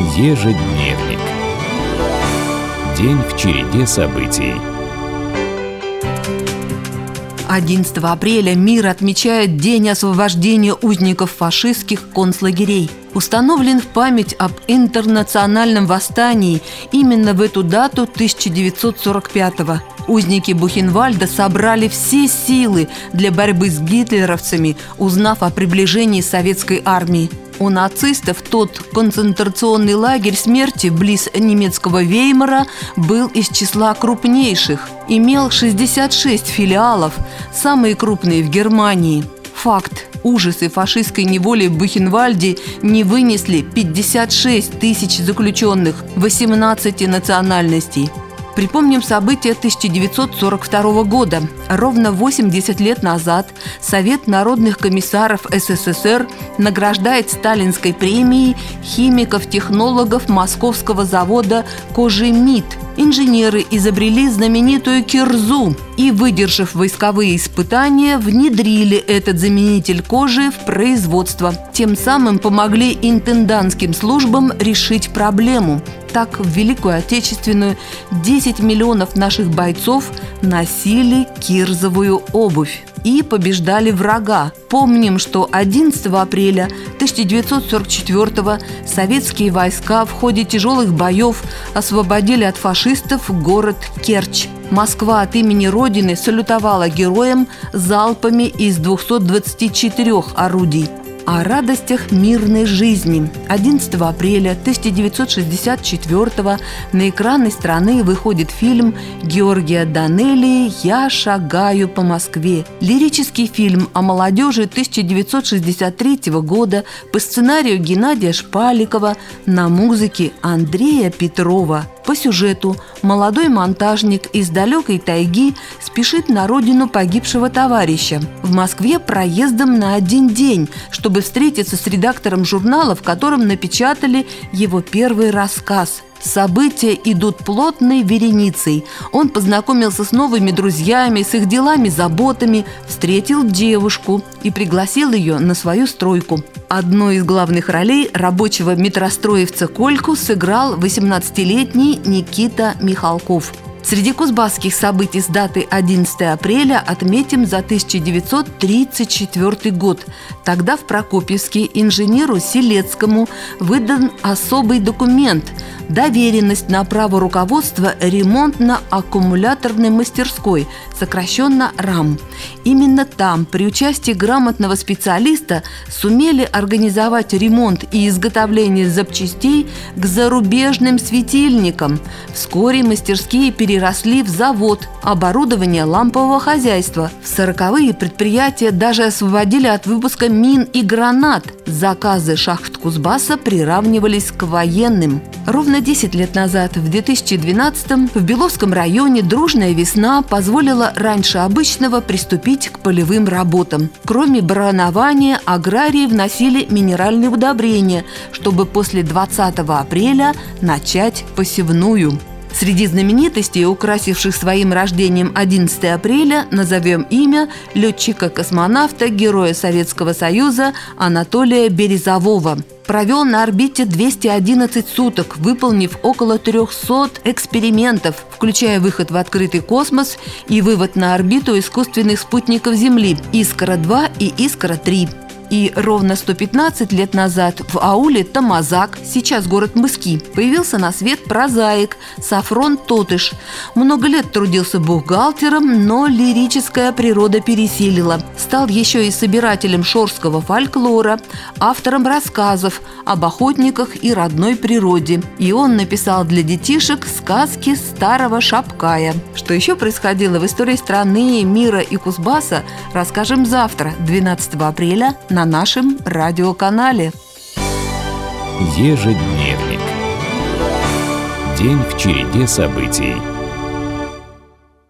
Ежедневник. День в череде событий. 11 апреля мир отмечает День освобождения узников фашистских концлагерей. Установлен в память об интернациональном восстании именно в эту дату 1945-го. Узники Бухенвальда собрали все силы для борьбы с гитлеровцами, узнав о приближении советской армии. У нацистов тот концентрационный лагерь смерти близ немецкого Веймара был из числа крупнейших. Имел 66 филиалов, самые крупные в Германии. Факт. Ужасы фашистской неволи в Бухенвальде не вынесли 56 тысяч заключенных 18 национальностей. Припомним события 1942 года. Ровно 80 лет назад Совет народных комиссаров СССР награждает сталинской премией химиков-технологов московского завода «Кожемид». Инженеры изобрели знаменитую кирзу и, выдержав войсковые испытания, внедрили этот заменитель кожи в производство. Тем самым помогли интендантским службам решить проблему – так, в Великую Отечественную 10 миллионов наших бойцов носили кирзовую обувь и побеждали врага. Помним, что 11 апреля 1944 советские войска в ходе тяжелых боев освободили от фашистов город Керчь. Москва от имени Родины салютовала героям залпами из 224 орудий о радостях мирной жизни. 11 апреля 1964 на экраны страны выходит фильм Георгия Данелии «Я шагаю по Москве». Лирический фильм о молодежи 1963 года по сценарию Геннадия Шпаликова на музыке Андрея Петрова – по сюжету молодой монтажник из далекой тайги спешит на родину погибшего товарища. В Москве проездом на один день, чтобы встретиться с редактором журнала, в котором напечатали его первый рассказ – События идут плотной вереницей. Он познакомился с новыми друзьями, с их делами, заботами, встретил девушку и пригласил ее на свою стройку. Одной из главных ролей рабочего метростроевца Кольку сыграл 18-летний Никита Михалков – Среди кузбасских событий с даты 11 апреля отметим за 1934 год. Тогда в Прокопьевске инженеру Селецкому выдан особый документ – доверенность на право руководства ремонтно-аккумуляторной мастерской, сокращенно РАМ. Именно там, при участии грамотного специалиста, сумели организовать ремонт и изготовление запчастей к зарубежным светильникам. Вскоре мастерские переросли в завод, оборудование лампового хозяйства. В сороковые предприятия даже освободили от выпуска мин и гранат. Заказы шахт Кузбасса приравнивались к военным. Ровно 10 лет назад, в 2012-м, в Беловском районе дружная весна позволила раньше обычного приступить к полевым работам. Кроме баранования, аграрии вносили минеральные удобрения, чтобы после 20 апреля начать посевную. Среди знаменитостей, украсивших своим рождением 11 апреля, назовем имя летчика-космонавта, героя Советского Союза Анатолия Березового провел на орбите 211 суток, выполнив около 300 экспериментов, включая выход в открытый космос и вывод на орбиту искусственных спутников Земли «Искра-2» и «Искра-3». И ровно 115 лет назад в ауле Тамазак, сейчас город Мыски, появился на свет прозаик Сафрон Тотыш. Много лет трудился бухгалтером, но лирическая природа пересилила. Стал еще и собирателем шорского фольклора, автором рассказов об охотниках и родной природе. И он написал для детишек сказки старого Шапкая. Что еще происходило в истории страны, мира и Кузбасса, расскажем завтра, 12 апреля, на нашем радиоканале. Ежедневник. День в череде событий.